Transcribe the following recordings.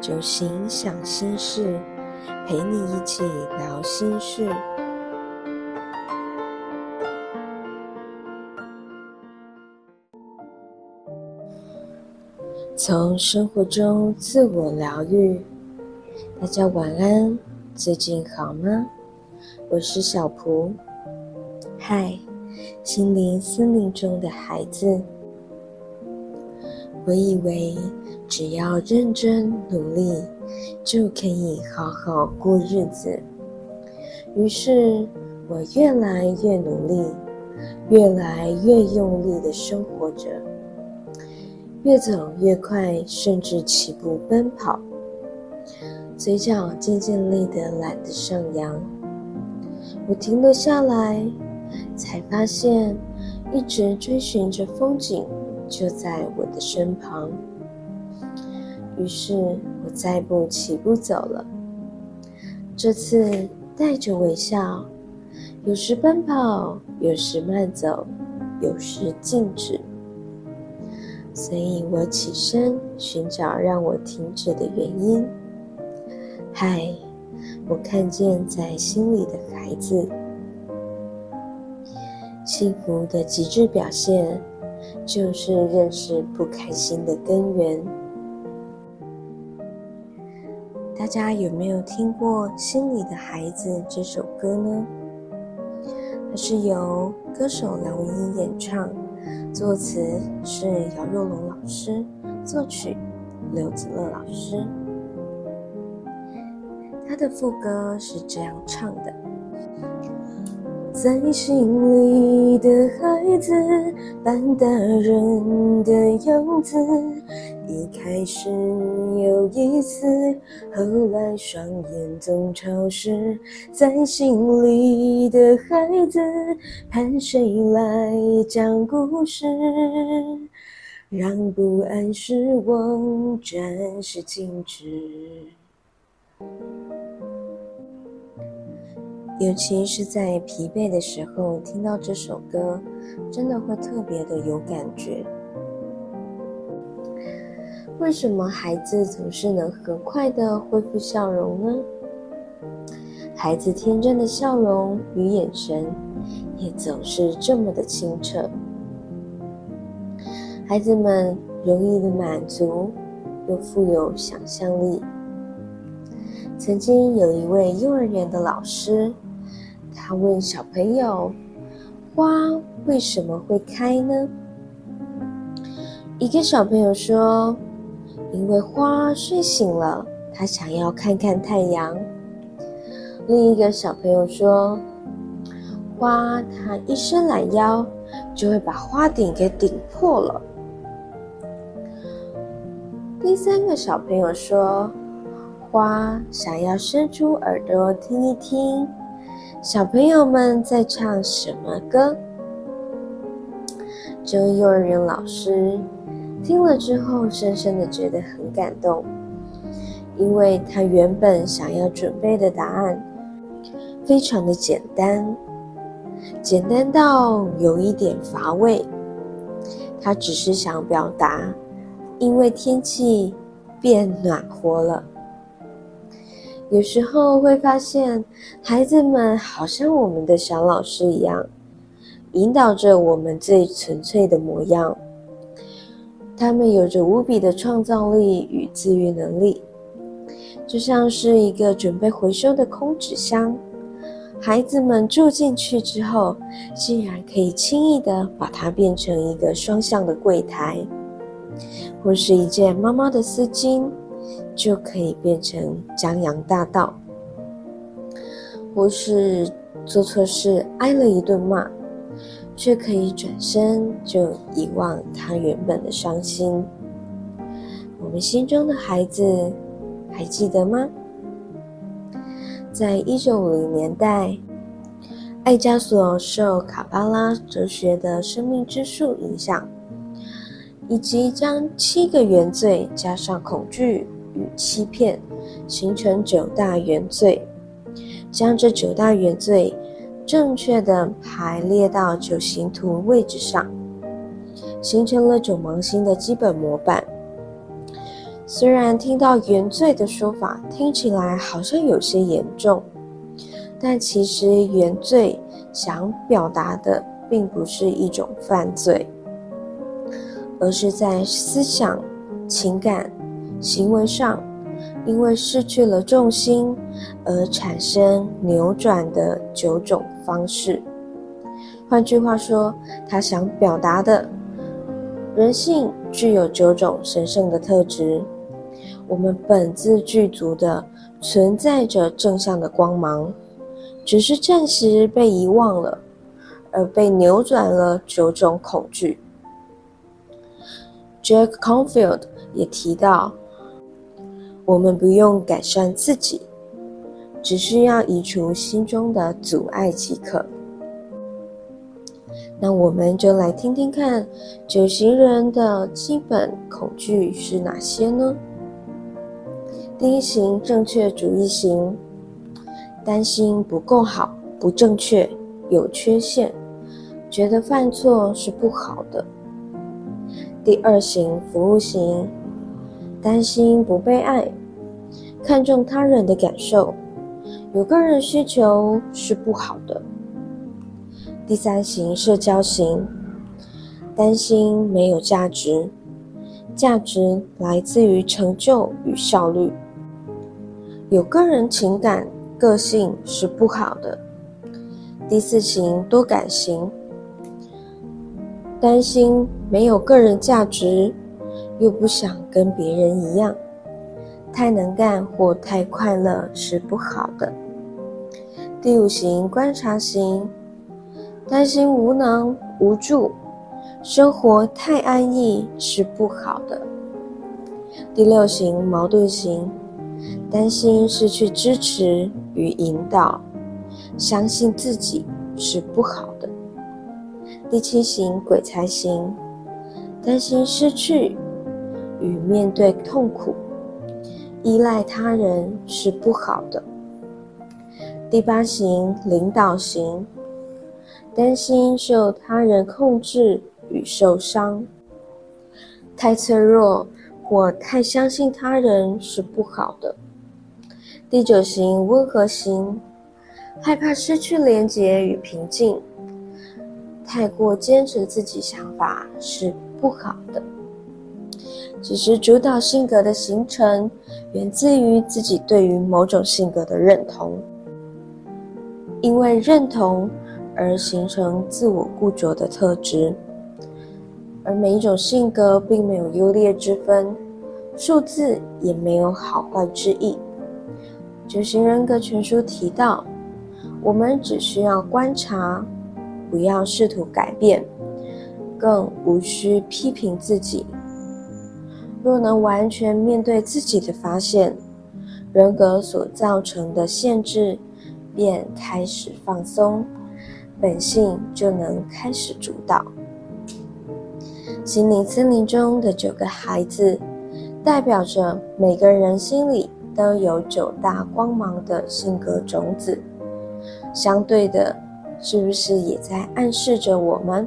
酒醒想心事，陪你一起聊心事。从生活中自我疗愈，大家晚安，最近好吗？我是小蒲，嗨，心灵森林中的孩子。我以为只要认真努力，就可以好好过日子。于是，我越来越努力，越来越用力的生活着，越走越快，甚至起步奔跑，嘴角渐渐累得懒得上扬。我停了下来，才发现一直追寻着风景。就在我的身旁，于是我再步起步走了。这次带着微笑，有时奔跑，有时慢走，有时静止。所以我起身寻找让我停止的原因。嗨，我看见在心里的孩子，幸福的极致表现。就是认识不开心的根源。大家有没有听过《心里的孩子》这首歌呢？它是由歌手梁文音演唱，作词是姚若龙老师，作曲刘子乐老师。他的副歌是这样唱的。在心里的孩子，扮大人的样子，一开始有意思，后来双眼总潮湿。在心里的孩子，盼谁来讲故事，让不安失望暂时静止。尤其是在疲惫的时候，听到这首歌，真的会特别的有感觉。为什么孩子总是能很快的恢复笑容呢？孩子天真的笑容与眼神，也总是这么的清澈。孩子们容易的满足，又富有想象力。曾经有一位幼儿园的老师。他问小朋友：“花为什么会开呢？”一个小朋友说：“因为花睡醒了，他想要看看太阳。”另一个小朋友说：“花它一伸懒腰，就会把花顶给顶破了。”第三个小朋友说：“花想要伸出耳朵听一听。”小朋友们在唱什么歌？这位幼儿园老师听了之后，深深的觉得很感动，因为他原本想要准备的答案非常的简单，简单到有一点乏味。他只是想表达，因为天气变暖和了。有时候会发现，孩子们好像我们的小老师一样，引导着我们最纯粹的模样。他们有着无比的创造力与自愈能力，就像是一个准备回收的空纸箱。孩子们住进去之后，竟然可以轻易的把它变成一个双向的柜台，或是一件妈妈的丝巾。就可以变成江洋大盗，或是做错事挨了一顿骂，却可以转身就遗忘他原本的伤心。我们心中的孩子还记得吗？在一九五零年代，艾加索受卡巴拉哲学的生命之树影响，以及将七个原罪加上恐惧。与欺骗形成九大原罪，将这九大原罪正确的排列到九形图位置上，形成了九芒星的基本模板。虽然听到原罪的说法听起来好像有些严重，但其实原罪想表达的并不是一种犯罪，而是在思想、情感、行为上，因为失去了重心而产生扭转的九种方式。换句话说，他想表达的，人性具有九种神圣的特质。我们本自具足的存在着正向的光芒，只是暂时被遗忘了，而被扭转了九种恐惧。Jack Confield 也提到，我们不用改善自己，只需要移除心中的阻碍即可。那我们就来听听看，九型人的基本恐惧是哪些呢？第一型正确主义型，担心不够好、不正确、有缺陷，觉得犯错是不好的。第二型服务型，担心不被爱，看重他人的感受，有个人需求是不好的。第三型社交型，担心没有价值，价值来自于成就与效率。有个人情感个性是不好的。第四型多感型，担心没有个人价值，又不想跟别人一样，太能干或太快乐是不好的。第五型观察型，担心无能无助，生活太安逸是不好的。第六型矛盾型。担心失去支持与引导，相信自己是不好的。第七型鬼才型，担心失去与面对痛苦，依赖他人是不好的。第八型领导型，担心受他人控制与受伤，太脆弱。或太相信他人是不好的。第九型温和型，害怕失去连结与平静，太过坚持自己想法是不好的。其实主导性格的形成，源自于自己对于某种性格的认同，因为认同而形成自我固着的特质。而每一种性格并没有优劣之分，数字也没有好坏之意。九型人格全书提到，我们只需要观察，不要试图改变，更无需批评自己。若能完全面对自己的发现，人格所造成的限制便开始放松，本性就能开始主导。心灵森林中的九个孩子，代表着每个人心里都有九大光芒的性格种子。相对的，是不是也在暗示着我们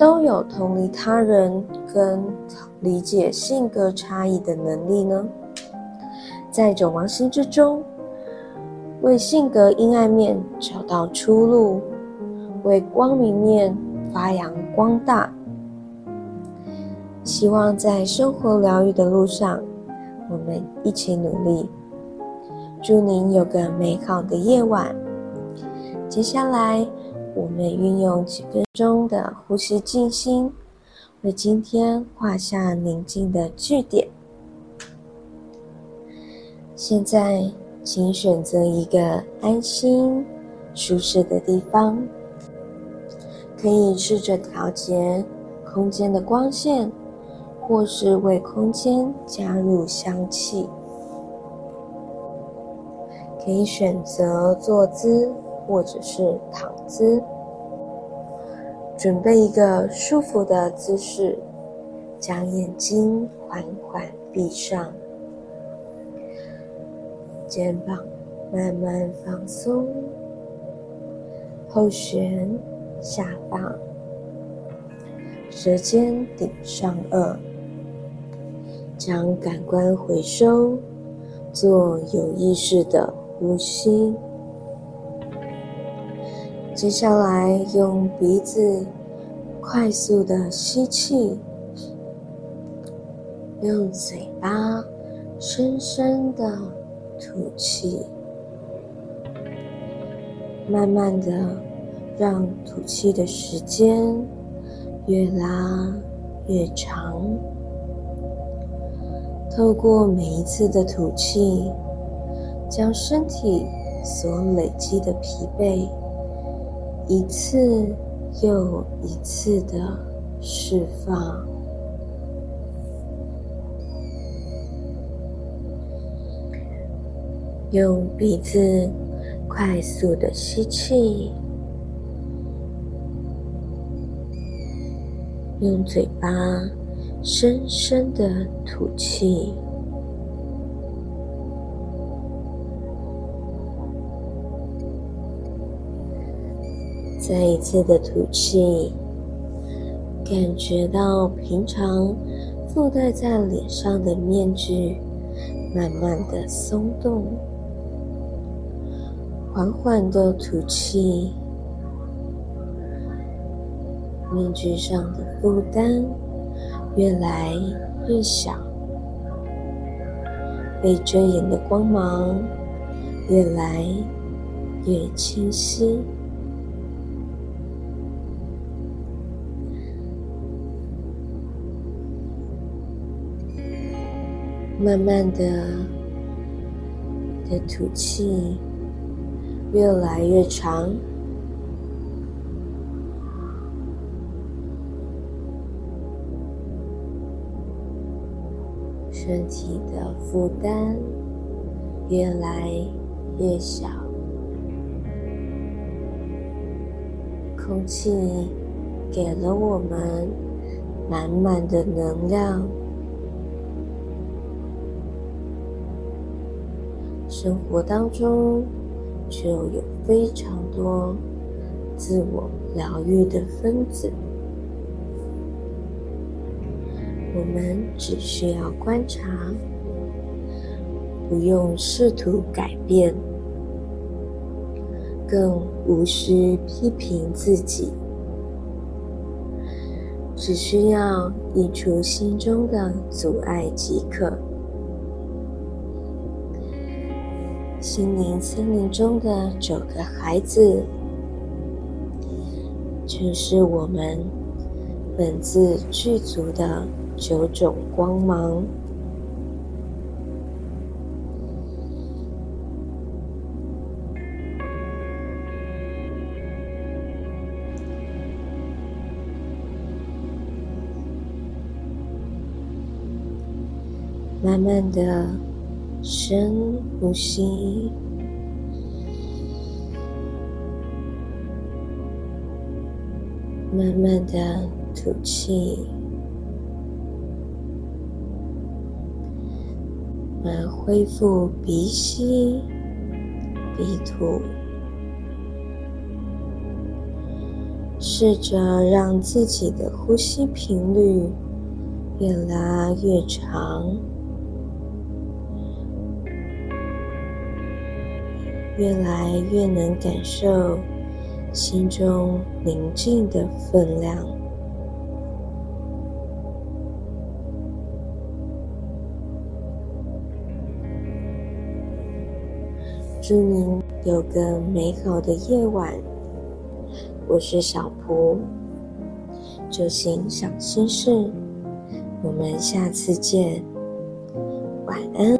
都有同理他人跟理解性格差异的能力呢？在九芒星之中，为性格阴暗面找到出路，为光明面发扬光大。希望在生活疗愈的路上，我们一起努力。祝您有个美好的夜晚。接下来，我们运用几分钟的呼吸静心，为今天画下宁静的句点。现在，请选择一个安心、舒适的地方，可以试着调节空间的光线。或是为空间加入香气，可以选择坐姿或者是躺姿，准备一个舒服的姿势，将眼睛缓缓闭上，肩膀慢慢放松，后旋下放，舌尖顶上颚。将感官回收，做有意识的呼吸。接下来用鼻子快速的吸气，用嘴巴深深的吐气，慢慢的让吐气的时间越拉越长。透过每一次的吐气，将身体所累积的疲惫一次又一次的释放。用鼻子快速的吸气，用嘴巴。深深的吐气，再一次的吐气，感觉到平常附带在脸上的面具慢慢的松动，缓缓的吐气，面具上的负担。越来越小，被遮掩的光芒越来越清晰。慢慢的，的吐气越来越长。身体的负担越来越小，空气给了我们满满的能量。生活当中就有非常多自我疗愈的分子。我们只需要观察，不用试图改变，更无需批评自己，只需要移除心中的阻碍即可。心灵森林中的九个孩子，就是我们本自具足的。九种光芒，慢慢的深呼吸，慢慢的吐气。们恢复鼻吸鼻吐，试着让自己的呼吸频率越拉越长，越来越能感受心中宁静的分量。祝您有个美好的夜晚。我是小蒲，就行小心事。我们下次见，晚安。